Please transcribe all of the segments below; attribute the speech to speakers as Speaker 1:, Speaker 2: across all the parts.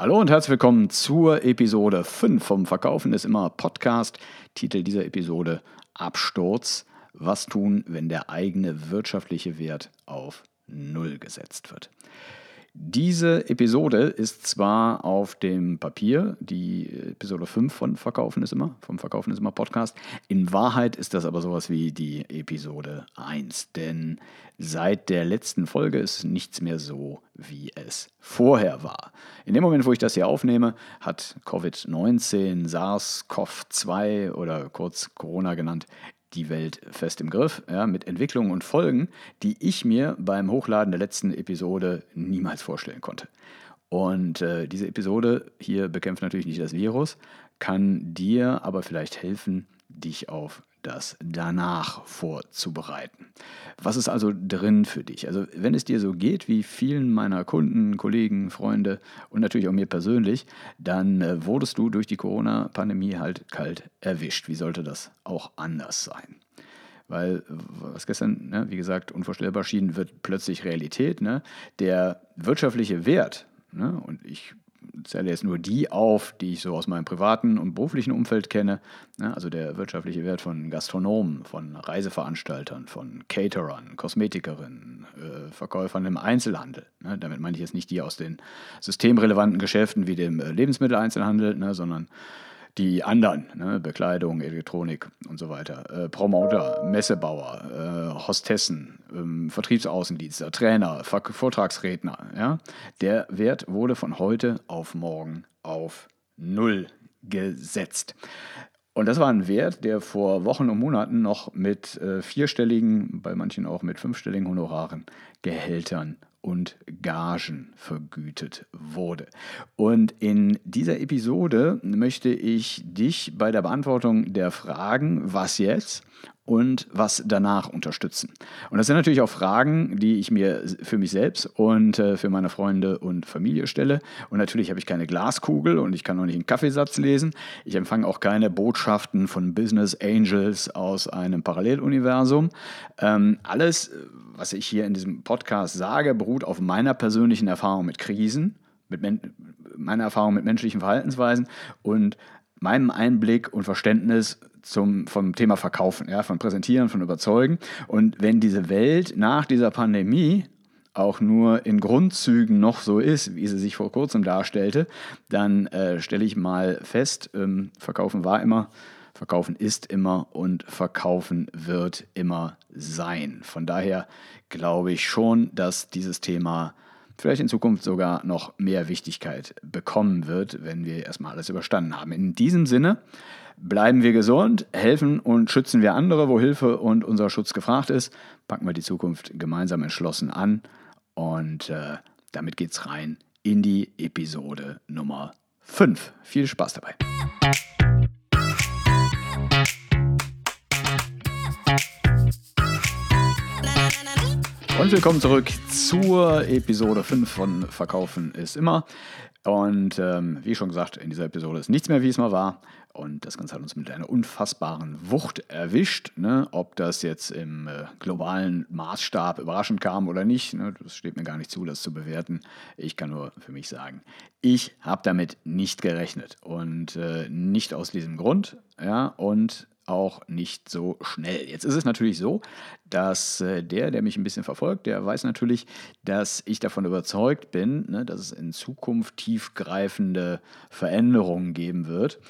Speaker 1: Hallo und herzlich willkommen zur Episode 5 vom Verkaufen ist immer Podcast. Titel dieser Episode Absturz. Was tun, wenn der eigene wirtschaftliche Wert auf Null gesetzt wird? Diese Episode ist zwar auf dem Papier, die Episode 5 von Verkaufen ist immer, vom Verkaufen ist immer Podcast. In Wahrheit ist das aber sowas wie die Episode 1, denn seit der letzten Folge ist nichts mehr so, wie es vorher war. In dem Moment, wo ich das hier aufnehme, hat Covid-19, SARS-CoV-2 oder kurz Corona genannt, die Welt fest im Griff, ja, mit Entwicklungen und Folgen, die ich mir beim Hochladen der letzten Episode niemals vorstellen konnte. Und äh, diese Episode hier bekämpft natürlich nicht das Virus, kann dir aber vielleicht helfen, dich auf das danach vorzubereiten. Was ist also drin für dich? Also wenn es dir so geht wie vielen meiner Kunden, Kollegen, Freunde und natürlich auch mir persönlich, dann äh, wurdest du durch die Corona-Pandemie halt kalt erwischt. Wie sollte das auch anders sein? Weil, was gestern, ne, wie gesagt, unvorstellbar schien, wird plötzlich Realität. Ne? Der wirtschaftliche Wert, ne, und ich zähle jetzt nur die auf, die ich so aus meinem privaten und beruflichen Umfeld kenne. Ja, also der wirtschaftliche Wert von Gastronomen, von Reiseveranstaltern, von Caterern, Kosmetikerinnen, äh, Verkäufern im Einzelhandel. Ne, damit meine ich jetzt nicht die aus den systemrelevanten Geschäften wie dem äh, Lebensmitteleinzelhandel, ne, sondern die anderen, ne, Bekleidung, Elektronik und so weiter, äh, Promoter, Messebauer, äh, Hostessen, ähm, Vertriebsaußendienste, Trainer, Vortragsredner, ja, der Wert wurde von heute auf morgen auf Null gesetzt. Und das war ein Wert, der vor Wochen und Monaten noch mit äh, vierstelligen, bei manchen auch mit fünfstelligen Honoraren, Gehältern und Gagen vergütet wurde. Und in dieser Episode möchte ich dich bei der Beantwortung der Fragen, was jetzt und was danach unterstützen. Und das sind natürlich auch Fragen, die ich mir für mich selbst und äh, für meine Freunde und Familie stelle. Und natürlich habe ich keine Glaskugel und ich kann auch nicht einen Kaffeesatz lesen. Ich empfange auch keine Botschaften von Business Angels aus einem Paralleluniversum. Ähm, alles, was ich hier in diesem Podcast sage, beruht auf meiner persönlichen Erfahrung mit Krisen, mit meiner Erfahrung mit menschlichen Verhaltensweisen und meinem Einblick und Verständnis zum, vom Thema Verkaufen, ja, von Präsentieren, von Überzeugen. Und wenn diese Welt nach dieser Pandemie auch nur in Grundzügen noch so ist, wie sie sich vor kurzem darstellte, dann äh, stelle ich mal fest, ähm, Verkaufen war immer, Verkaufen ist immer und Verkaufen wird immer sein. Von daher glaube ich schon, dass dieses Thema vielleicht in Zukunft sogar noch mehr Wichtigkeit bekommen wird, wenn wir erstmal alles überstanden haben. In diesem Sinne bleiben wir gesund, helfen und schützen wir andere, wo Hilfe und unser Schutz gefragt ist. Packen wir die Zukunft gemeinsam entschlossen an und äh, damit geht's rein in die Episode Nummer 5. Viel Spaß dabei. Und willkommen zurück zur Episode 5 von Verkaufen ist immer. Und ähm, wie schon gesagt, in dieser Episode ist nichts mehr, wie es mal war. Und das Ganze hat uns mit einer unfassbaren Wucht erwischt. Ne? Ob das jetzt im äh, globalen Maßstab überraschend kam oder nicht, ne? das steht mir gar nicht zu, das zu bewerten. Ich kann nur für mich sagen, ich habe damit nicht gerechnet. Und äh, nicht aus diesem Grund. Ja? Und auch nicht so schnell. Jetzt ist es natürlich so, dass äh, der, der mich ein bisschen verfolgt, der weiß natürlich, dass ich davon überzeugt bin, ne, dass es in Zukunft tiefgreifende Veränderungen geben wird.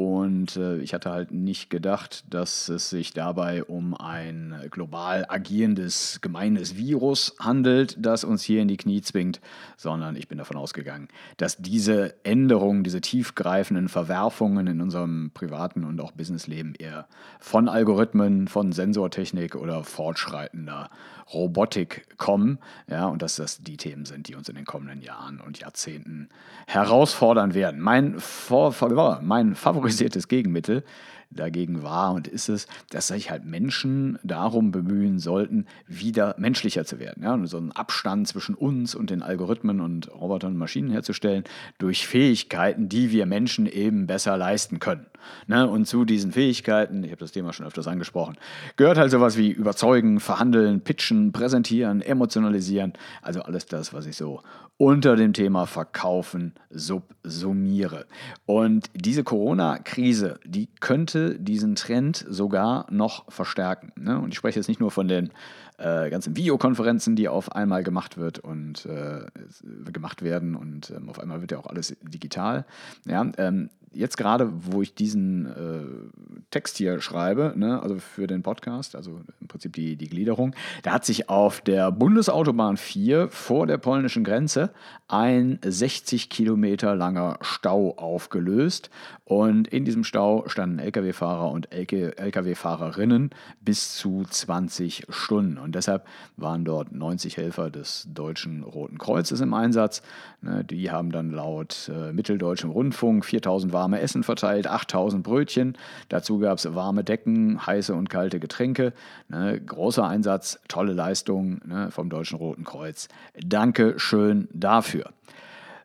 Speaker 1: Und äh, ich hatte halt nicht gedacht, dass es sich dabei um ein global agierendes, gemeines Virus handelt, das uns hier in die Knie zwingt, sondern ich bin davon ausgegangen, dass diese Änderungen, diese tiefgreifenden Verwerfungen in unserem privaten und auch Businessleben eher von Algorithmen, von Sensortechnik oder fortschreitender Robotik kommen. Ja, und dass das die Themen sind, die uns in den kommenden Jahren und Jahrzehnten herausfordern werden. Mein, Vor mein favorisiertes Gegenmittel dagegen war und ist es, dass sich halt Menschen darum bemühen sollten, wieder menschlicher zu werden. Ja? Und so einen Abstand zwischen uns und den Algorithmen und Robotern und Maschinen herzustellen, durch Fähigkeiten, die wir Menschen eben besser leisten können. Ne? Und zu diesen Fähigkeiten, ich habe das Thema schon öfters angesprochen, gehört halt sowas wie überzeugen, verhandeln, pitchen, präsentieren, emotionalisieren, also alles das, was ich so unter dem Thema Verkaufen subsumiere. Und diese Corona-Krise, die könnte diesen Trend sogar noch verstärken. Ne? Und ich spreche jetzt nicht nur von den äh, ganzen Videokonferenzen, die auf einmal gemacht wird und äh, gemacht werden und ähm, auf einmal wird ja auch alles digital. Ja, ähm, jetzt gerade, wo ich diesen äh, Text hier schreibe, ne, also für den Podcast, also im Prinzip die, die Gliederung, da hat sich auf der Bundesautobahn 4 vor der polnischen Grenze ein 60 Kilometer langer Stau aufgelöst. Und in diesem Stau standen Lkw-Fahrer und Lkw-Fahrerinnen bis zu 20 Stunden. Und deshalb waren dort 90 Helfer des Deutschen Roten Kreuzes im Einsatz. Ne, die haben dann laut äh, Mitteldeutschem Rundfunk 4000 warme Essen verteilt, 8000 Brötchen. Dazu gab es warme Decken, heiße und kalte Getränke. Ne, großer Einsatz, tolle Leistung ne, vom Deutschen Roten Kreuz. Danke schön dafür.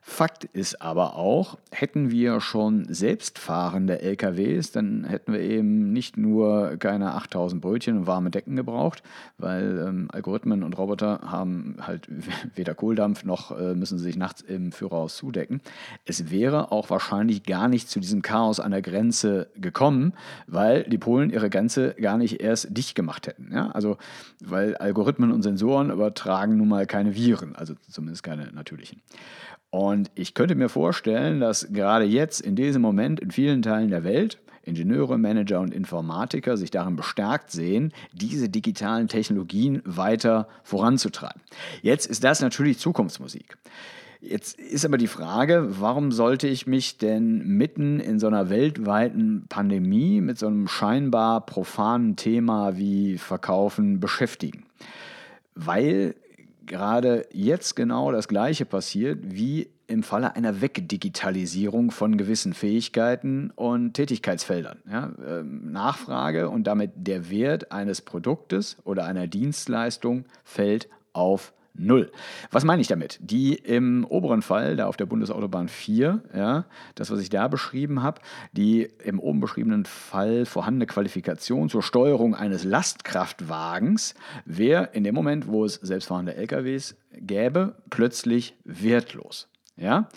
Speaker 1: Fakt ist aber auch, hätten wir schon selbstfahrende LKWs, dann hätten wir eben nicht nur keine 8000 Brötchen und warme Decken gebraucht, weil ähm, Algorithmen und Roboter haben halt weder Kohldampf noch äh, müssen sie sich nachts im Führerhaus zudecken. Es wäre auch wahrscheinlich gar nicht zu diesem Chaos an der Grenze gekommen, weil die Polen ihre Grenze gar nicht erst dicht gemacht hätten. Ja? Also, weil Algorithmen und Sensoren übertragen nun mal keine Viren, also zumindest keine natürlichen. Und ich könnte mir vorstellen, dass gerade jetzt in diesem Moment in vielen Teilen der Welt Ingenieure, Manager und Informatiker sich darin bestärkt sehen, diese digitalen Technologien weiter voranzutreiben. Jetzt ist das natürlich Zukunftsmusik. Jetzt ist aber die Frage, warum sollte ich mich denn mitten in so einer weltweiten Pandemie mit so einem scheinbar profanen Thema wie Verkaufen beschäftigen? Weil gerade jetzt genau das Gleiche passiert wie im Falle einer Wegdigitalisierung von gewissen Fähigkeiten und Tätigkeitsfeldern. Ja, ähm, Nachfrage und damit der Wert eines Produktes oder einer Dienstleistung fällt auf Null. Was meine ich damit? Die im oberen Fall, da auf der Bundesautobahn 4, ja, das, was ich da beschrieben habe, die im oben beschriebenen Fall vorhandene Qualifikation zur Steuerung eines Lastkraftwagens wäre in dem Moment, wo es selbstfahrende LKWs gäbe, plötzlich wertlos. Ja?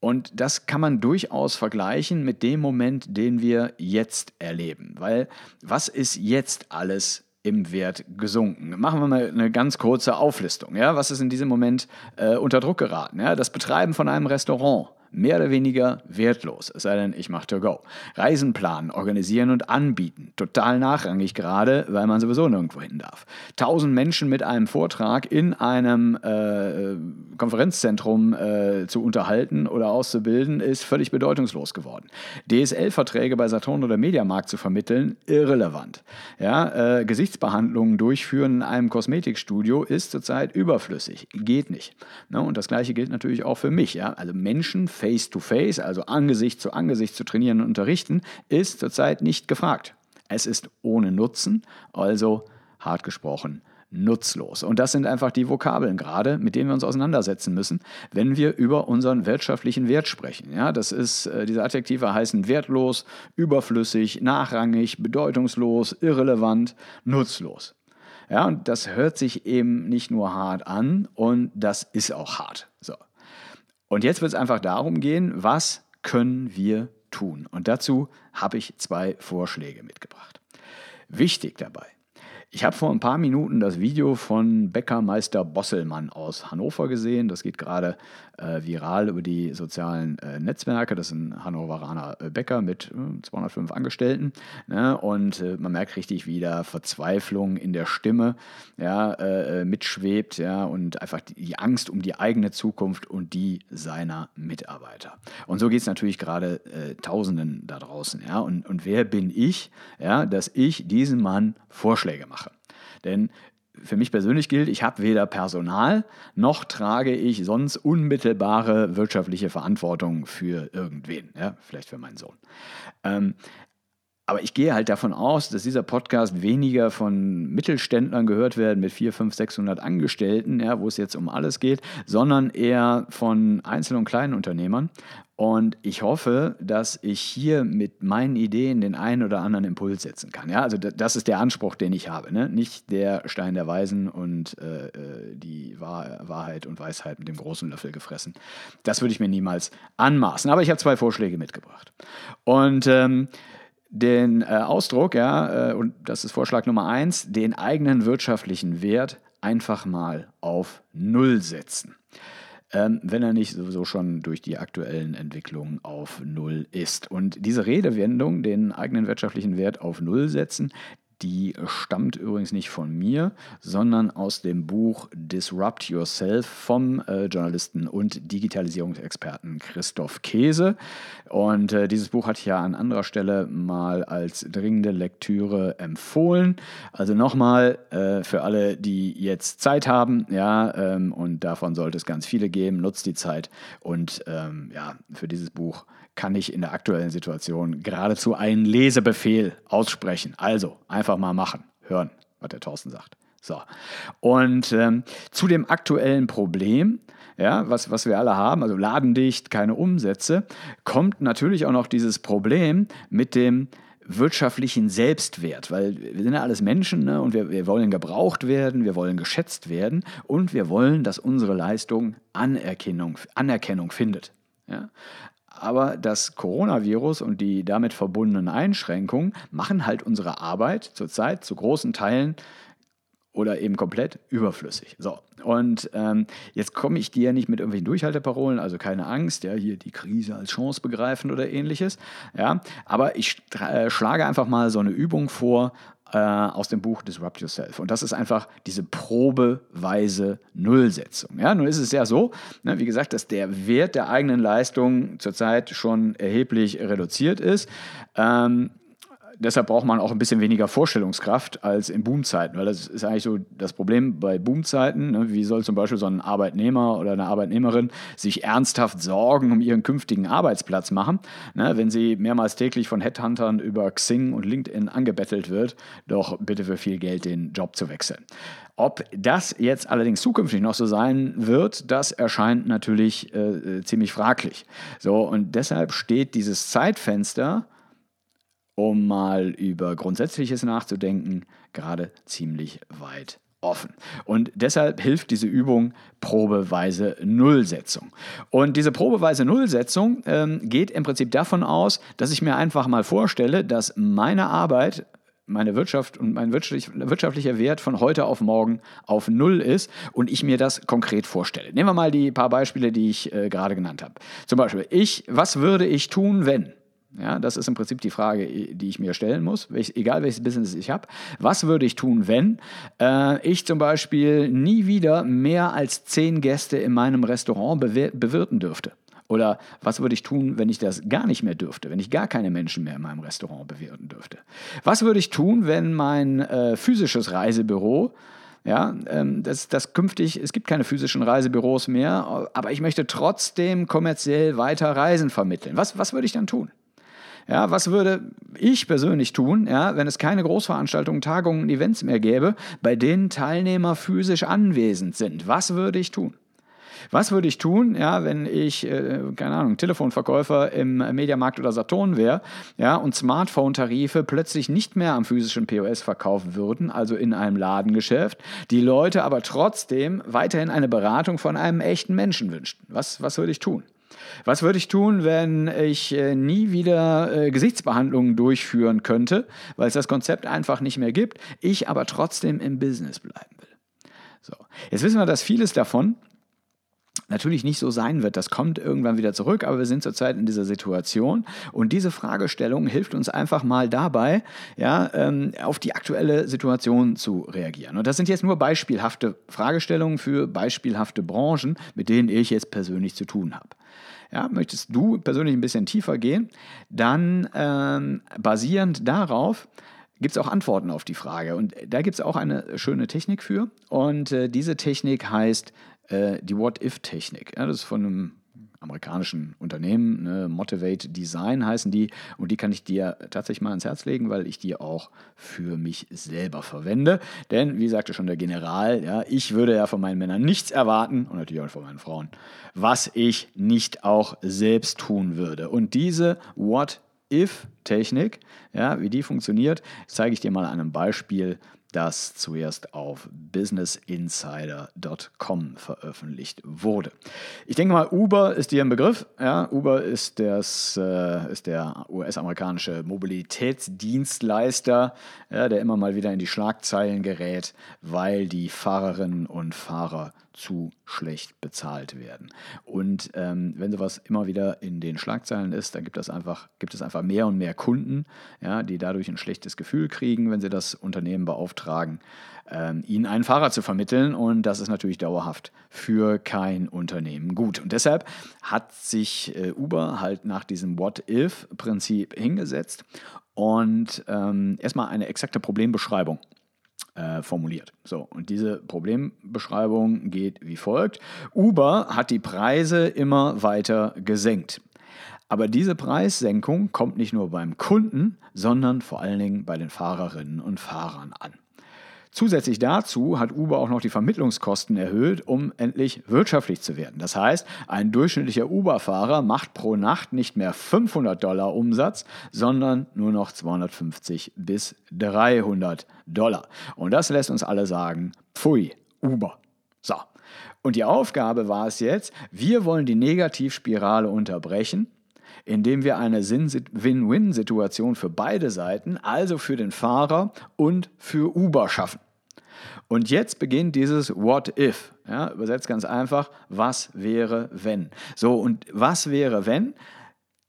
Speaker 1: Und das kann man durchaus vergleichen mit dem Moment, den wir jetzt erleben. Weil was ist jetzt alles im Wert gesunken. Machen wir mal eine ganz kurze Auflistung. Ja? Was ist in diesem Moment äh, unter Druck geraten? Ja? Das Betreiben von einem Restaurant mehr oder weniger wertlos, es sei denn, ich mache to go. Reisen planen, organisieren und anbieten, total nachrangig gerade, weil man sowieso nirgendwo hin darf. Tausend Menschen mit einem Vortrag in einem äh, Konferenzzentrum äh, zu unterhalten oder auszubilden, ist völlig bedeutungslos geworden. DSL-Verträge bei Saturn oder Mediamarkt zu vermitteln, irrelevant. Ja, äh, Gesichtsbehandlungen durchführen in einem Kosmetikstudio ist zurzeit überflüssig, geht nicht. Ne? Und das gleiche gilt natürlich auch für mich. Ja? Also Menschen face-to-face, also Angesicht zu Angesicht zu trainieren und unterrichten, ist zurzeit nicht gefragt. Es ist ohne Nutzen, also hart gesprochen nutzlos. Und das sind einfach die Vokabeln gerade, mit denen wir uns auseinandersetzen müssen, wenn wir über unseren wirtschaftlichen Wert sprechen. Ja, das ist, äh, diese Adjektive heißen wertlos, überflüssig, nachrangig, bedeutungslos, irrelevant, nutzlos. Ja, und das hört sich eben nicht nur hart an und das ist auch hart. So. Und jetzt wird es einfach darum gehen, was können wir tun? Und dazu habe ich zwei Vorschläge mitgebracht. Wichtig dabei, ich habe vor ein paar Minuten das Video von Bäckermeister Bosselmann aus Hannover gesehen. Das geht gerade äh, viral über die sozialen äh, Netzwerke. Das ist ein Hannoveraner äh, Bäcker mit 205 äh, Angestellten. Ne? Und äh, man merkt richtig, wie da Verzweiflung in der Stimme ja, mitschwebt ja? und einfach die, die, Angst um die eigene Zukunft und die seiner Mitarbeiter. Und so geht es natürlich gerade Tausenden da draußen. Ja? Und, und wer bin ich, ja, dass ich diesem Mann Vorschläge mache? Denn für mich persönlich gilt, ich habe weder Personal noch trage ich sonst unmittelbare wirtschaftliche Verantwortung für irgendwen, ja, vielleicht für meinen Sohn. Ähm, aber ich gehe halt davon aus, dass dieser Podcast weniger von Mittelständlern gehört wird mit 4, 5, 600 Angestellten, ja, wo es jetzt um alles geht, sondern eher von Einzel- und kleinen Unternehmern. Und ich hoffe, dass ich hier mit meinen Ideen den einen oder anderen Impuls setzen kann. Ja, also das ist der Anspruch, den ich habe. Ne? Nicht der Stein der Weisen und äh, äh die Wahrheit und Weisheit mit dem großen Löffel gefressen. Das würde ich mir niemals anmaßen. Aber ich habe zwei Vorschläge mitgebracht. Und ähm, den äh, Ausdruck, ja, äh, und das ist Vorschlag Nummer eins, den eigenen wirtschaftlichen Wert einfach mal auf Null setzen ähm, wenn er nicht sowieso schon durch die aktuellen Entwicklungen auf Null ist. Und diese Redewendung, den eigenen wirtschaftlichen Wert auf Null setzen, die stammt übrigens nicht von mir, sondern aus dem Buch Disrupt Yourself vom äh, Journalisten und Digitalisierungsexperten Christoph Käse. Und äh, dieses Buch hatte ich ja an anderer Stelle mal als dringende Lektüre empfohlen. Also nochmal äh, für alle, die jetzt Zeit haben, ja, ähm, und davon sollte es ganz viele geben, nutzt die Zeit und ähm, ja, für dieses Buch kann ich in der aktuellen Situation geradezu einen Lesebefehl aussprechen. Also einfach mal machen, hören, was der Thorsten sagt. So. Und ähm, zu dem aktuellen Problem, ja, was, was wir alle haben, also ladendicht, keine Umsätze, kommt natürlich auch noch dieses Problem mit dem wirtschaftlichen Selbstwert, weil wir sind ja alles Menschen ne, und wir, wir wollen gebraucht werden, wir wollen geschätzt werden und wir wollen, dass unsere Leistung Anerkennung, Anerkennung findet. Ja? Aber das Coronavirus und die damit verbundenen Einschränkungen machen halt unsere Arbeit zurzeit zu großen Teilen oder eben komplett überflüssig. So, und ähm, jetzt komme ich dir nicht mit irgendwelchen Durchhalteparolen, also keine Angst, ja, hier die Krise als Chance begreifen oder ähnliches, ja, aber ich äh, schlage einfach mal so eine Übung vor, äh, aus dem Buch Disrupt Yourself. Und das ist einfach diese probeweise Nullsetzung. Ja, nun ist es ja so, ne, wie gesagt, dass der Wert der eigenen Leistung zurzeit schon erheblich reduziert ist. Ähm, deshalb braucht man auch ein bisschen weniger Vorstellungskraft als in Boomzeiten, weil das ist eigentlich so das Problem bei Boomzeiten. Ne? Wie soll zum Beispiel so ein Arbeitnehmer oder eine Arbeitnehmerin sich ernsthaft Sorgen um ihren künftigen Arbeitsplatz machen, ne? wenn sie mehrmals täglich von Headhuntern über Xing und LinkedIn angebettelt wird, doch bitte für viel Geld den Job zu wechseln. Ob das jetzt allerdings zukünftig noch so sein wird, das erscheint natürlich äh, ziemlich fraglich. So, und deshalb steht dieses Zeitfenster um mal über Grundsätzliches nachzudenken, gerade ziemlich weit offen. Und deshalb hilft diese Übung probeweise Nullsetzung. Und diese probeweise Nullsetzung ähm, geht im Prinzip davon aus, dass ich mir einfach mal vorstelle, dass meine Arbeit meine Wirtschaft und mein wirtschaftlicher Wert von heute auf morgen auf Null ist und ich mir das konkret vorstelle. Nehmen wir mal die paar Beispiele, die ich äh, gerade genannt habe. Zum Beispiel, ich, was würde ich tun, wenn? Ja, das ist im Prinzip die Frage, die ich mir stellen muss, welch, egal welches Business ich habe. Was würde ich tun, wenn äh, ich zum Beispiel nie wieder mehr als zehn Gäste in meinem Restaurant bewirten dürfte? Oder was würde ich tun, wenn ich das gar nicht mehr dürfte, wenn ich gar keine Menschen mehr in meinem Restaurant bewirten dürfte? Was würde ich tun, wenn mein äh, physisches Reisebüro ja, ähm, das, das künftig, es gibt keine physischen Reisebüros mehr, aber ich möchte trotzdem kommerziell weiter Reisen vermitteln. Was, was würde ich dann tun? Ja, was würde ich persönlich tun, ja, wenn es keine Großveranstaltungen, Tagungen, Events mehr gäbe, bei denen Teilnehmer physisch anwesend sind? Was würde ich tun? Was würde ich tun, ja, wenn ich, äh, keine Ahnung, Telefonverkäufer im Mediamarkt oder Saturn wäre, ja, und Smartphone-Tarife plötzlich nicht mehr am physischen POS verkaufen würden, also in einem Ladengeschäft, die Leute aber trotzdem weiterhin eine Beratung von einem echten Menschen wünschten? Was, was würde ich tun? Was würde ich tun, wenn ich äh, nie wieder äh, Gesichtsbehandlungen durchführen könnte, weil es das Konzept einfach nicht mehr gibt, ich aber trotzdem im Business bleiben will? So. Jetzt wissen wir, dass vieles davon natürlich nicht so sein wird. Das kommt irgendwann wieder zurück, aber wir sind zurzeit in dieser Situation und diese Fragestellung hilft uns einfach mal dabei, ja, ähm, auf die aktuelle Situation zu reagieren. Und das sind jetzt nur beispielhafte Fragestellungen für beispielhafte Branchen, mit denen ich jetzt persönlich zu tun habe. Ja, möchtest du persönlich ein bisschen tiefer gehen, dann ähm, basierend darauf gibt es auch Antworten auf die Frage. Und da gibt es auch eine schöne Technik für. Und äh, diese Technik heißt äh, die What-If-Technik. Ja, das ist von einem amerikanischen Unternehmen, ne, Motivate Design heißen die. Und die kann ich dir tatsächlich mal ans Herz legen, weil ich die auch für mich selber verwende. Denn, wie sagte schon der General, ja, ich würde ja von meinen Männern nichts erwarten und natürlich auch von meinen Frauen, was ich nicht auch selbst tun würde. Und diese What If-Technik, ja, wie die funktioniert, zeige ich dir mal an einem Beispiel das zuerst auf businessinsider.com veröffentlicht wurde. Ich denke mal, Uber ist dir ein Begriff. Ja, Uber ist, das, äh, ist der US-amerikanische Mobilitätsdienstleister, ja, der immer mal wieder in die Schlagzeilen gerät, weil die Fahrerinnen und Fahrer zu schlecht bezahlt werden. Und ähm, wenn sowas immer wieder in den Schlagzeilen ist, dann gibt es einfach, gibt es einfach mehr und mehr Kunden, ja, die dadurch ein schlechtes Gefühl kriegen, wenn sie das Unternehmen beauftragen, ähm, ihnen einen Fahrer zu vermitteln. Und das ist natürlich dauerhaft für kein Unternehmen gut. Und deshalb hat sich äh, Uber halt nach diesem What-If-Prinzip hingesetzt und ähm, erstmal eine exakte Problembeschreibung äh, formuliert. So, und diese Problembeschreibung geht wie folgt. Uber hat die Preise immer weiter gesenkt. Aber diese Preissenkung kommt nicht nur beim Kunden, sondern vor allen Dingen bei den Fahrerinnen und Fahrern an. Zusätzlich dazu hat Uber auch noch die Vermittlungskosten erhöht, um endlich wirtschaftlich zu werden. Das heißt, ein durchschnittlicher Uber-Fahrer macht pro Nacht nicht mehr 500 Dollar Umsatz, sondern nur noch 250 bis 300 Dollar. Und das lässt uns alle sagen, pfui, Uber. So. Und die Aufgabe war es jetzt, wir wollen die Negativspirale unterbrechen indem wir eine Win-Win-Situation für beide Seiten, also für den Fahrer und für Uber schaffen. Und jetzt beginnt dieses What if. Ja, übersetzt ganz einfach, was wäre, wenn. So, und was wäre, wenn?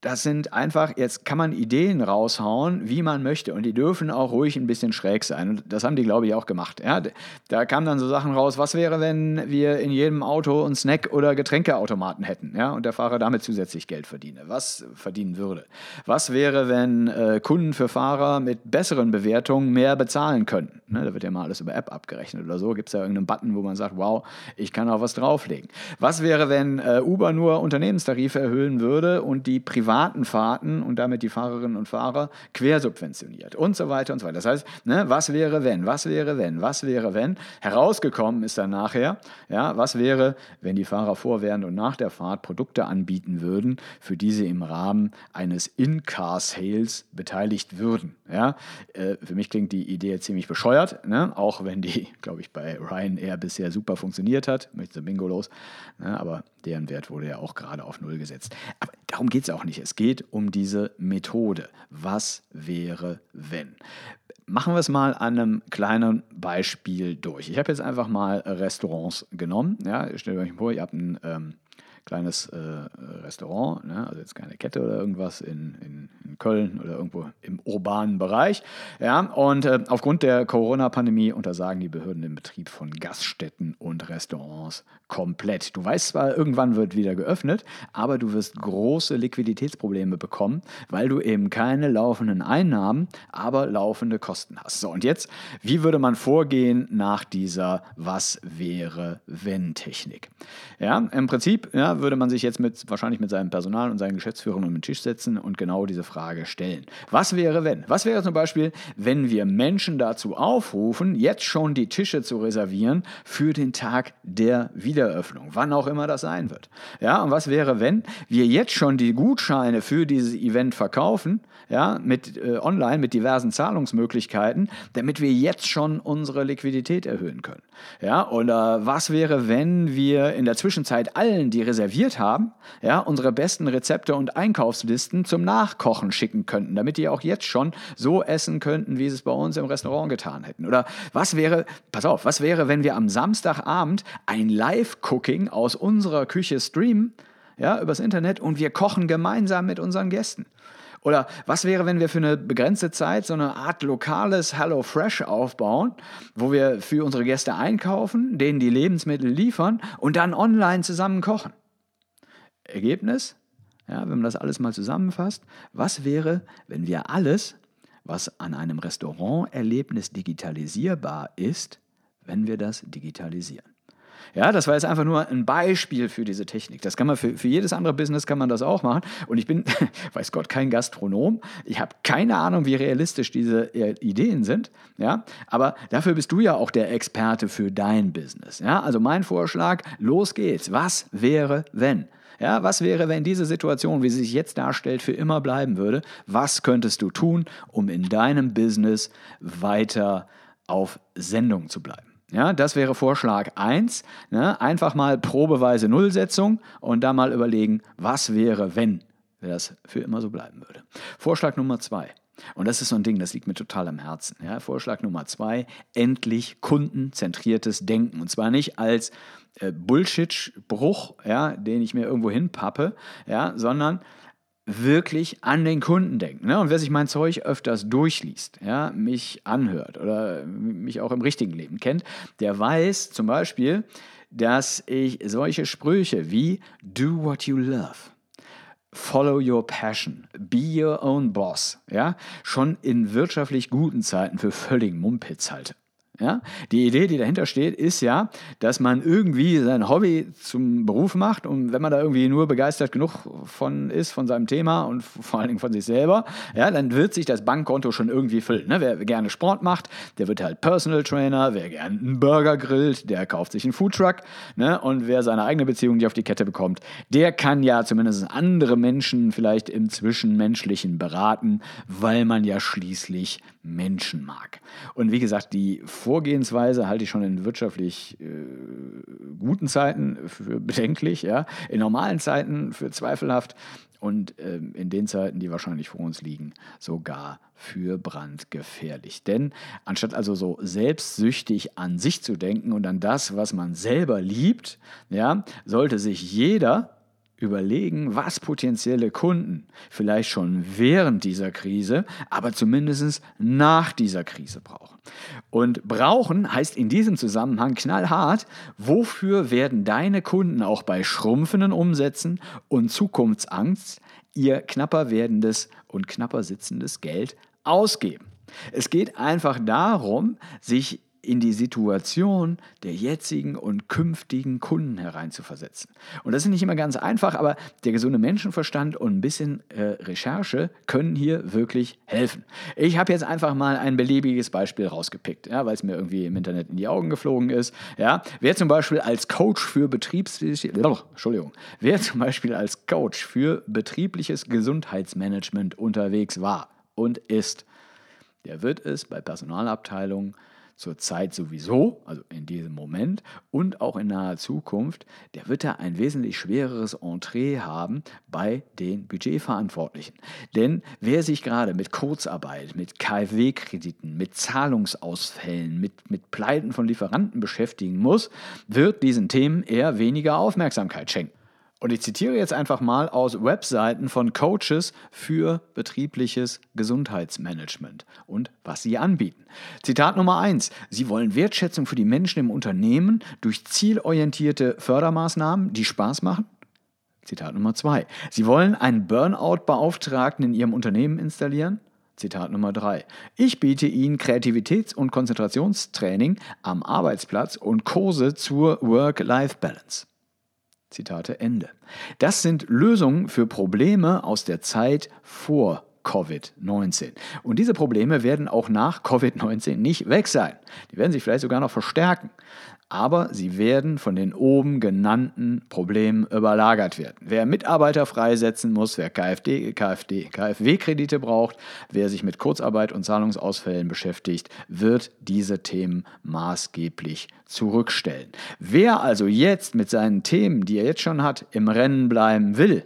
Speaker 1: Das sind einfach, jetzt kann man Ideen raushauen, wie man möchte. Und die dürfen auch ruhig ein bisschen schräg sein. Und das haben die, glaube ich, auch gemacht. Ja, da kamen dann so Sachen raus, was wäre, wenn wir in jedem Auto einen Snack- oder Getränkeautomaten hätten, ja, und der Fahrer damit zusätzlich Geld verdiene. Was verdienen würde? Was wäre, wenn äh, Kunden für Fahrer mit besseren Bewertungen mehr bezahlen könnten? Ne, da wird ja mal alles über App abgerechnet oder so. Gibt es da irgendeinen Button, wo man sagt, wow, ich kann auch was drauflegen. Was wäre, wenn äh, Uber nur Unternehmenstarife erhöhen würde und die privaten privaten Fahrten und damit die Fahrerinnen und Fahrer quersubventioniert und so weiter und so weiter. Das heißt, ne, was wäre wenn, was wäre wenn, was wäre wenn? Herausgekommen ist dann nachher, ja, was wäre, wenn die Fahrer vor, während und nach der Fahrt Produkte anbieten würden, für die sie im Rahmen eines In-Car-Sales beteiligt würden. Ja? Äh, für mich klingt die Idee ziemlich bescheuert, ne? auch wenn die, glaube ich, bei Ryanair bisher super funktioniert hat. Möchte Bingo los. Ne? Aber deren Wert wurde ja auch gerade auf Null gesetzt. Aber darum geht es auch nicht. Es geht um diese Methode. Was wäre, wenn? Machen wir es mal an einem kleinen Beispiel durch. Ich habe jetzt einfach mal Restaurants genommen. Ja, stellt euch vor, ihr habt ein ähm, kleines äh, Restaurant, ne? also jetzt keine Kette oder irgendwas in, in, Köln oder irgendwo im urbanen Bereich. Ja? Und äh, aufgrund der Corona-Pandemie untersagen die Behörden den Betrieb von Gaststätten und Restaurants komplett. Du weißt zwar, irgendwann wird wieder geöffnet, aber du wirst große Liquiditätsprobleme bekommen, weil du eben keine laufenden Einnahmen, aber laufende Kosten hast. So, und jetzt, wie würde man vorgehen nach dieser Was wäre, wenn Technik? Ja, im Prinzip ja, würde man sich jetzt mit, wahrscheinlich mit seinem Personal und seinen Geschäftsführern um den Tisch setzen und genau diese Frage stellen. Was wäre, wenn? Was wäre zum Beispiel, wenn wir Menschen dazu aufrufen, jetzt schon die Tische zu reservieren für den Tag der? Wiedereröffnung, wann auch immer das sein wird. Ja, und was wäre, wenn wir jetzt schon die Gutscheine für dieses Event verkaufen, ja, mit äh, online mit diversen Zahlungsmöglichkeiten, damit wir jetzt schon unsere Liquidität erhöhen können. Ja, oder was wäre, wenn wir in der Zwischenzeit allen, die reserviert haben, ja, unsere besten Rezepte und Einkaufslisten zum Nachkochen schicken könnten, damit die auch jetzt schon so essen könnten, wie sie es bei uns im Restaurant getan hätten. Oder was wäre, pass auf, was wäre, wenn wir am Samstagabend ein Live-Cooking aus unserer Küche streamen, ja, übers Internet und wir kochen gemeinsam mit unseren Gästen. Oder was wäre, wenn wir für eine begrenzte Zeit so eine Art lokales Hello Fresh aufbauen, wo wir für unsere Gäste einkaufen, denen die Lebensmittel liefern und dann online zusammen kochen? Ergebnis? Ja, wenn man das alles mal zusammenfasst, was wäre, wenn wir alles, was an einem Restauranterlebnis digitalisierbar ist, wenn wir das digitalisieren? Ja, das war jetzt einfach nur ein Beispiel für diese Technik. Das kann man für, für jedes andere Business kann man das auch machen. Und ich bin, weiß Gott, kein Gastronom. Ich habe keine Ahnung, wie realistisch diese äh, Ideen sind. Ja, aber dafür bist du ja auch der Experte für dein Business. Ja, also mein Vorschlag, los geht's. Was wäre, wenn? Ja, was wäre, wenn diese Situation, wie sie sich jetzt darstellt, für immer bleiben würde? Was könntest du tun, um in deinem Business weiter auf Sendung zu bleiben? Ja, das wäre Vorschlag 1. Ne? Einfach mal probeweise Nullsetzung und da mal überlegen, was wäre, wenn das für immer so bleiben würde. Vorschlag Nummer 2. Und das ist so ein Ding, das liegt mir total am Herzen. Ja, Vorschlag Nummer zwei, endlich kundenzentriertes Denken. Und zwar nicht als äh, Bullshit-Bruch, ja, den ich mir irgendwo hinpappe, ja, sondern wirklich an den Kunden denken. Ne? Und wer sich mein Zeug öfters durchliest, ja, mich anhört oder mich auch im richtigen Leben kennt, der weiß zum Beispiel, dass ich solche Sprüche wie Do what you love, Follow your passion, be your own boss, ja, schon in wirtschaftlich guten Zeiten für völligen Mumpitz halte. Ja? Die Idee, die dahinter steht, ist ja, dass man irgendwie sein Hobby zum Beruf macht und wenn man da irgendwie nur begeistert genug von ist, von seinem Thema und vor allen Dingen von sich selber, ja, dann wird sich das Bankkonto schon irgendwie füllen. Ne? Wer gerne Sport macht, der wird halt Personal Trainer, wer gerne einen Burger grillt, der kauft sich einen Foodtruck ne? und wer seine eigene Beziehung nicht auf die Kette bekommt, der kann ja zumindest andere Menschen vielleicht im Zwischenmenschlichen beraten, weil man ja schließlich Menschen mag. Und wie gesagt, die Vorgehensweise halte ich schon in wirtschaftlich äh, guten Zeiten für bedenklich, ja, in normalen Zeiten für zweifelhaft und ähm, in den Zeiten, die wahrscheinlich vor uns liegen, sogar für brandgefährlich. Denn anstatt also so selbstsüchtig an sich zu denken und an das, was man selber liebt, ja, sollte sich jeder überlegen, was potenzielle Kunden vielleicht schon während dieser Krise, aber zumindest nach dieser Krise brauchen. Und brauchen heißt in diesem Zusammenhang knallhart, wofür werden deine Kunden auch bei schrumpfenden Umsätzen und Zukunftsangst ihr knapper werdendes und knapper sitzendes Geld ausgeben. Es geht einfach darum, sich in die Situation der jetzigen und künftigen Kunden hereinzuversetzen. Und das ist nicht immer ganz einfach, aber der gesunde Menschenverstand und ein bisschen äh, Recherche können hier wirklich helfen. Ich habe jetzt einfach mal ein beliebiges Beispiel rausgepickt, ja, weil es mir irgendwie im Internet in die Augen geflogen ist. Ja. Wer zum Beispiel als Coach für Betriebs oh, Entschuldigung, wer zum Beispiel als Coach für betriebliches Gesundheitsmanagement unterwegs war und ist, der wird es bei Personalabteilungen zur Zeit sowieso, also in diesem Moment und auch in naher Zukunft, der wird da ein wesentlich schwereres Entree haben bei den Budgetverantwortlichen. Denn wer sich gerade mit Kurzarbeit, mit KfW-Krediten, mit Zahlungsausfällen, mit, mit Pleiten von Lieferanten beschäftigen muss, wird diesen Themen eher weniger Aufmerksamkeit schenken. Und ich zitiere jetzt einfach mal aus Webseiten von Coaches für betriebliches Gesundheitsmanagement und was sie anbieten. Zitat Nummer 1. Sie wollen Wertschätzung für die Menschen im Unternehmen durch zielorientierte Fördermaßnahmen, die Spaß machen. Zitat Nummer 2. Sie wollen einen Burnout-Beauftragten in Ihrem Unternehmen installieren. Zitat Nummer 3. Ich biete Ihnen Kreativitäts- und Konzentrationstraining am Arbeitsplatz und Kurse zur Work-Life-Balance. Zitate Ende. Das sind Lösungen für Probleme aus der Zeit vor Covid-19. Und diese Probleme werden auch nach Covid-19 nicht weg sein. Die werden sich vielleicht sogar noch verstärken aber sie werden von den oben genannten Problemen überlagert werden. Wer Mitarbeiter freisetzen muss, wer KfD, KfD, KfW-Kredite braucht, wer sich mit Kurzarbeit und Zahlungsausfällen beschäftigt, wird diese Themen maßgeblich zurückstellen. Wer also jetzt mit seinen Themen, die er jetzt schon hat, im Rennen bleiben will,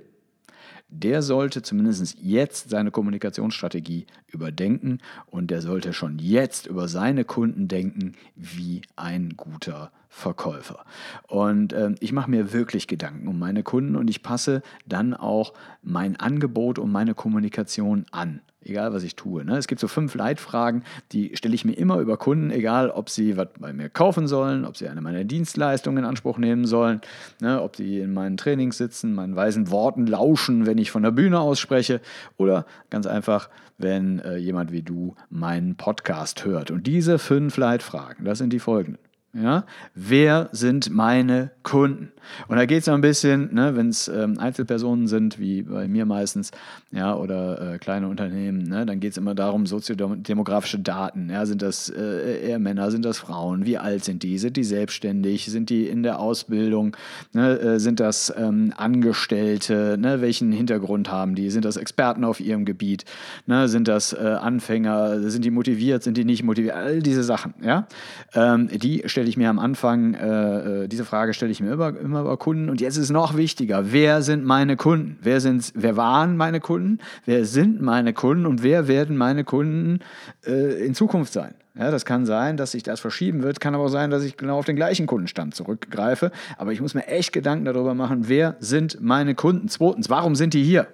Speaker 1: der sollte zumindest jetzt seine Kommunikationsstrategie überdenken und der sollte schon jetzt über seine Kunden denken wie ein guter Verkäufer. Und äh, ich mache mir wirklich Gedanken um meine Kunden und ich passe dann auch mein Angebot und meine Kommunikation an egal was ich tue. Ne? Es gibt so fünf Leitfragen, die stelle ich mir immer über Kunden, egal ob sie was bei mir kaufen sollen, ob sie eine meiner Dienstleistungen in Anspruch nehmen sollen, ne? ob sie in meinen Trainings sitzen, meinen weisen Worten lauschen, wenn ich von der Bühne aus spreche oder ganz einfach, wenn äh, jemand wie du meinen Podcast hört. Und diese fünf Leitfragen, das sind die folgenden. Ja? Wer sind meine Kunden? Und da geht es noch ein bisschen, ne, wenn es ähm, Einzelpersonen sind, wie bei mir meistens, ja, oder äh, kleine Unternehmen, ne, dann geht es immer darum, soziodemografische Daten. Ja, sind das äh, eher Männer, sind das Frauen? Wie alt sind die? Sind die selbstständig? Sind die in der Ausbildung? Ne, äh, sind das ähm, Angestellte? Ne, welchen Hintergrund haben die? Sind das Experten auf ihrem Gebiet? Ne, sind das äh, Anfänger? Sind die motiviert? Sind die nicht motiviert? All diese Sachen, ja, ähm, die stellen stelle ich mir am Anfang, äh, äh, diese Frage stelle ich mir immer, immer bei Kunden. Und jetzt ist es noch wichtiger, wer sind meine Kunden? Wer, sind, wer waren meine Kunden? Wer sind meine Kunden? Und wer werden meine Kunden äh, in Zukunft sein? Ja, das kann sein, dass sich das verschieben wird, kann aber auch sein, dass ich genau auf den gleichen Kundenstand zurückgreife. Aber ich muss mir echt Gedanken darüber machen, wer sind meine Kunden? Zweitens, warum sind die hier?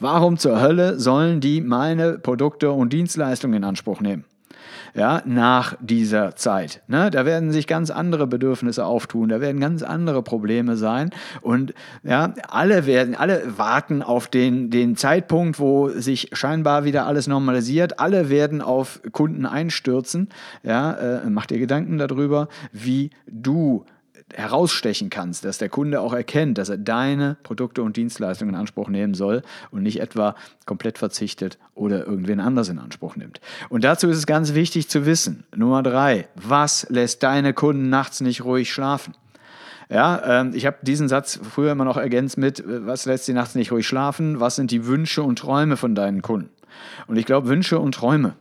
Speaker 1: Warum zur Hölle sollen die meine Produkte und Dienstleistungen in Anspruch nehmen? Ja, nach dieser Zeit. Ne? Da werden sich ganz andere Bedürfnisse auftun, da werden ganz andere Probleme sein und ja, alle werden, alle warten auf den, den Zeitpunkt, wo sich scheinbar wieder alles normalisiert, alle werden auf Kunden einstürzen. Ja, äh, mach dir Gedanken darüber, wie du herausstechen kannst, dass der Kunde auch erkennt, dass er deine Produkte und Dienstleistungen in Anspruch nehmen soll und nicht etwa komplett verzichtet oder irgendwen anders in Anspruch nimmt. Und dazu ist es ganz wichtig zu wissen, Nummer drei, was lässt deine Kunden nachts nicht ruhig schlafen? Ja, ähm, ich habe diesen Satz früher immer noch ergänzt mit, äh, was lässt sie nachts nicht ruhig schlafen? Was sind die Wünsche und Träume von deinen Kunden? Und ich glaube, Wünsche und Träume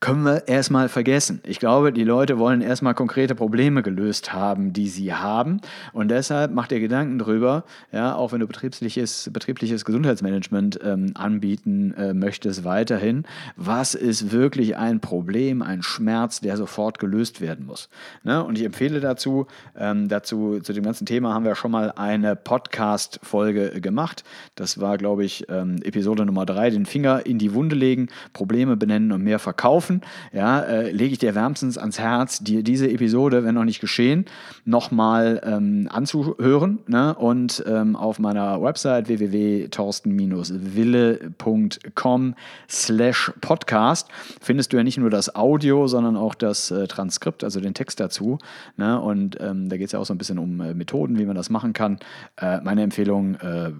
Speaker 1: können wir erstmal vergessen. Ich glaube, die Leute wollen erstmal konkrete Probleme gelöst haben, die sie haben. Und deshalb macht ihr Gedanken drüber, ja, auch wenn du betriebliches, betriebliches Gesundheitsmanagement ähm, anbieten äh, möchtest, weiterhin, was ist wirklich ein Problem, ein Schmerz, der sofort gelöst werden muss. Ne? Und ich empfehle dazu, ähm, dazu, zu dem ganzen Thema haben wir schon mal eine Podcast-Folge gemacht. Das war, glaube ich, ähm, Episode Nummer drei, den Finger in die Wunde legen, Probleme benennen und mehr verkaufen laufen, ja, äh, lege ich dir wärmstens ans Herz, dir diese Episode, wenn noch nicht geschehen, nochmal ähm, anzuhören ne? und ähm, auf meiner Website www.torsten-wille.com slash podcast findest du ja nicht nur das Audio, sondern auch das äh, Transkript, also den Text dazu. Ne? Und ähm, da geht es ja auch so ein bisschen um äh, Methoden, wie man das machen kann. Äh, meine Empfehlung, äh,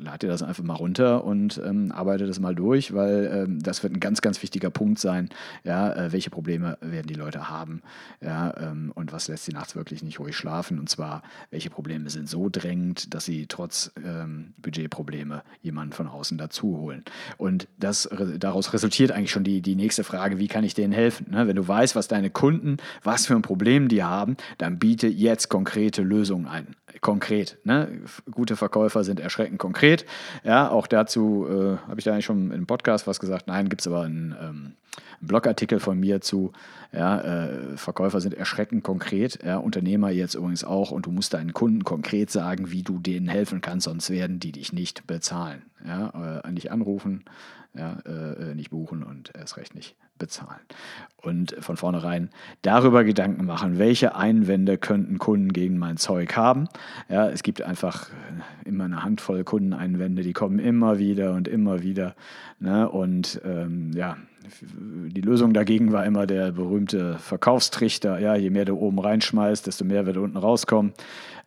Speaker 1: lad dir das einfach mal runter und ähm, arbeite das mal durch, weil ähm, das wird ein ganz, ganz wichtiger Punkt sein. Ja, äh, welche Probleme werden die Leute haben? Ja, ähm, und was lässt sie nachts wirklich nicht ruhig schlafen? Und zwar, welche Probleme sind so drängend, dass sie trotz ähm, Budgetprobleme jemanden von außen dazu holen? Und das, daraus resultiert eigentlich schon die, die nächste Frage, wie kann ich denen helfen? Ne? Wenn du weißt, was deine Kunden, was für ein Problem die haben, dann biete jetzt konkrete Lösungen ein. Konkret. Ne? Gute Verkäufer sind erschreckend konkret. Ja, auch dazu äh, habe ich da eigentlich schon im Podcast was gesagt. Nein, gibt es aber einen, ähm, einen, Blogartikel von mir zu. Ja, äh, Verkäufer sind erschreckend konkret. Ja, Unternehmer jetzt übrigens auch. Und du musst deinen Kunden konkret sagen, wie du denen helfen kannst, sonst werden die dich nicht bezahlen. Ja, äh, nicht anrufen, ja, äh, nicht buchen und erst recht nicht bezahlen. Und von vornherein darüber Gedanken machen, welche Einwände könnten Kunden gegen mein Zeug haben. Ja, es gibt einfach immer eine Handvoll Kundeneinwände, die kommen immer wieder und immer wieder. Ne? Und ähm, ja, die Lösung dagegen war immer der berühmte Verkaufstrichter. Ja, je mehr du oben reinschmeißt, desto mehr wird unten rauskommen.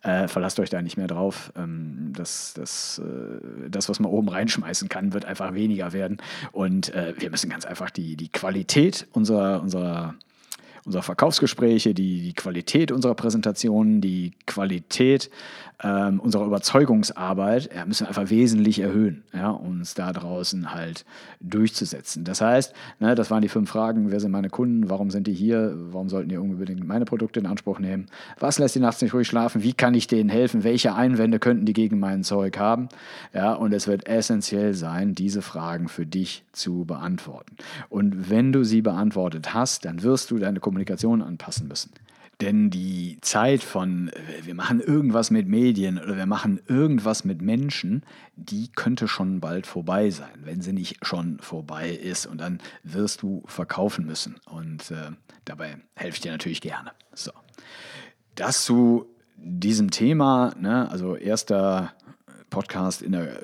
Speaker 1: Äh, verlasst euch da nicht mehr drauf. Ähm, das, das, äh, das, was man oben reinschmeißen kann, wird einfach weniger werden. Und äh, wir müssen ganz einfach die, die Qualität unserer, unserer unserer Verkaufsgespräche, die, die Qualität unserer Präsentationen, die Qualität ähm, unserer Überzeugungsarbeit ja, müssen wir einfach wesentlich erhöhen, ja, uns da draußen halt durchzusetzen. Das heißt, ne, das waren die fünf Fragen, wer sind meine Kunden, warum sind die hier, warum sollten die unbedingt meine Produkte in Anspruch nehmen, was lässt die nachts nicht ruhig schlafen, wie kann ich denen helfen, welche Einwände könnten die gegen mein Zeug haben. Ja, und es wird essentiell sein, diese Fragen für dich zu beantworten. Und wenn du sie beantwortet hast, dann wirst du deine Kommunikation anpassen müssen. Denn die Zeit von, äh, wir machen irgendwas mit Medien oder wir machen irgendwas mit Menschen, die könnte schon bald vorbei sein, wenn sie nicht schon vorbei ist. Und dann wirst du verkaufen müssen. Und äh, dabei helfe ich dir natürlich gerne. So. Das zu diesem Thema, ne, also erster Podcast in der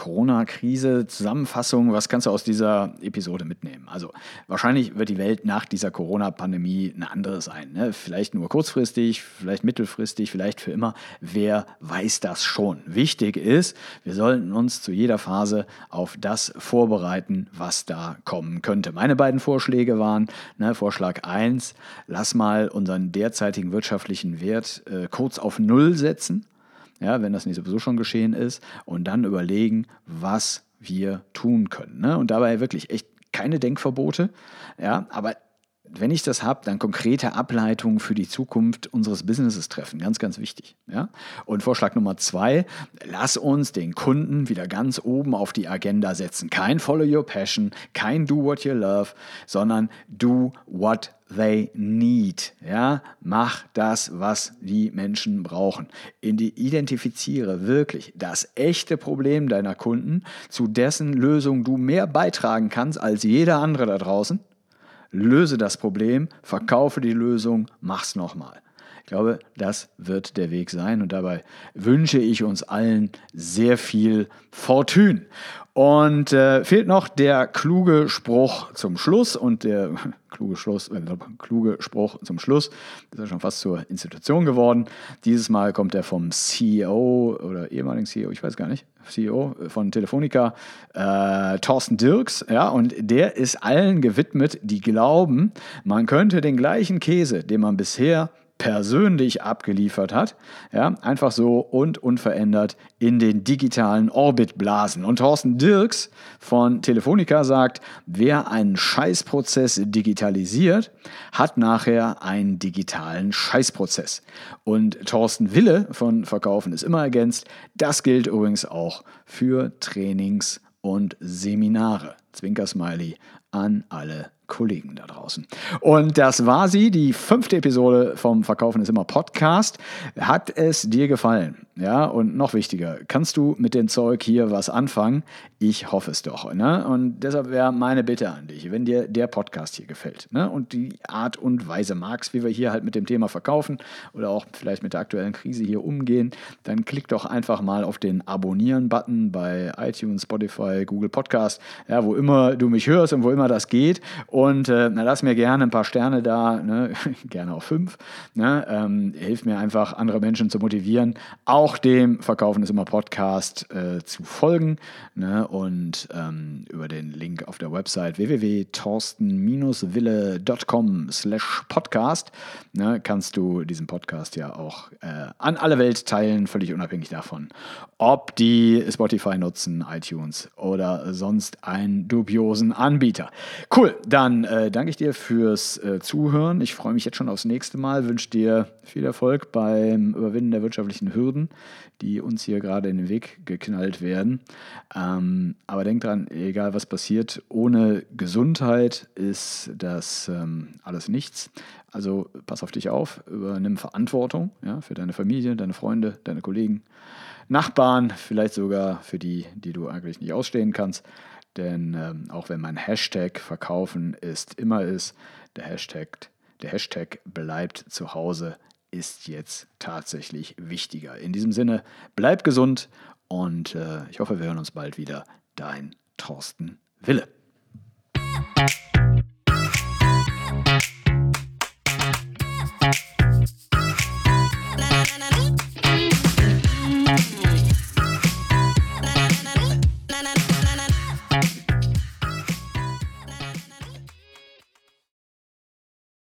Speaker 1: Corona-Krise, Zusammenfassung, was kannst du aus dieser Episode mitnehmen? Also wahrscheinlich wird die Welt nach dieser Corona-Pandemie eine andere sein. Ne? Vielleicht nur kurzfristig, vielleicht mittelfristig, vielleicht für immer. Wer weiß das schon? Wichtig ist, wir sollten uns zu jeder Phase auf das vorbereiten, was da kommen könnte. Meine beiden Vorschläge waren, ne, Vorschlag 1, lass mal unseren derzeitigen wirtschaftlichen Wert äh, kurz auf Null setzen ja, wenn das nicht sowieso schon geschehen ist, und dann überlegen, was wir tun können. Ne? Und dabei wirklich echt keine Denkverbote, ja, aber wenn ich das habe, dann konkrete Ableitungen für die Zukunft unseres Businesses treffen. Ganz, ganz wichtig. Ja? Und Vorschlag Nummer zwei, lass uns den Kunden wieder ganz oben auf die Agenda setzen. Kein Follow Your Passion, kein Do What You Love, sondern Do What they need. Ja, mach das, was die Menschen brauchen. Identifiziere wirklich das echte Problem deiner Kunden, zu dessen Lösung du mehr beitragen kannst als jeder andere da draußen löse das Problem, verkaufe die Lösung, mach's nochmal. Ich glaube, das wird der Weg sein und dabei wünsche ich uns allen sehr viel Fortune. Und äh, fehlt noch der kluge Spruch zum Schluss und der kluge, Schluss, äh, kluge Spruch zum Schluss. Ist ja schon fast zur Institution geworden. Dieses Mal kommt er vom CEO oder ehemaligen CEO, ich weiß gar nicht, CEO von Telefonica, äh, Thorsten Dirks. Ja, und der ist allen gewidmet, die glauben, man könnte den gleichen Käse, den man bisher persönlich abgeliefert hat, ja, einfach so und unverändert in den digitalen Orbit blasen. Und Thorsten Dirks von Telefonica sagt, wer einen Scheißprozess digitalisiert, hat nachher einen digitalen Scheißprozess. Und Thorsten Wille von Verkaufen ist immer ergänzt, das gilt übrigens auch für Trainings und Seminare. Zwinker-Smiley an alle Kollegen da draußen. Und das war sie, die fünfte Episode vom Verkaufen ist immer Podcast. Hat es dir gefallen? Ja, und noch wichtiger, kannst du mit dem Zeug hier was anfangen? Ich hoffe es doch. Ne? Und deshalb wäre meine Bitte an dich, wenn dir der Podcast hier gefällt ne? und die Art und Weise magst, wie wir hier halt mit dem Thema verkaufen oder auch vielleicht mit der aktuellen Krise hier umgehen, dann klick doch einfach mal auf den Abonnieren-Button bei iTunes, Spotify, Google Podcast, ja, wo immer du mich hörst und wo immer das geht. Äh, na, lass mir gerne ein paar Sterne da, ne? gerne auch fünf. Ne? Ähm, hilft mir einfach, andere Menschen zu motivieren, auch auch dem Verkaufen ist immer Podcast äh, zu folgen ne? und ähm, über den Link auf der Website www.torsten-wille.com slash podcast ne, kannst du diesen Podcast ja auch äh, an alle Welt teilen, völlig unabhängig davon, ob die Spotify nutzen, iTunes oder sonst einen dubiosen Anbieter. Cool, dann äh, danke ich dir fürs äh, Zuhören. Ich freue mich jetzt schon aufs nächste Mal, wünsche dir viel Erfolg beim Überwinden der wirtschaftlichen Hürden die uns hier gerade in den Weg geknallt werden. Ähm, aber denk dran, egal was passiert, ohne Gesundheit ist das ähm, alles nichts. Also pass auf dich auf, übernimm Verantwortung ja, für deine Familie, deine Freunde, deine Kollegen, Nachbarn, vielleicht sogar für die, die du eigentlich nicht ausstehen kannst. Denn ähm, auch wenn mein Hashtag verkaufen ist immer ist, der Hashtag, der Hashtag bleibt zu Hause ist jetzt tatsächlich wichtiger. In diesem Sinne, bleib gesund und äh, ich hoffe, wir hören uns bald wieder. Dein Thorsten Wille.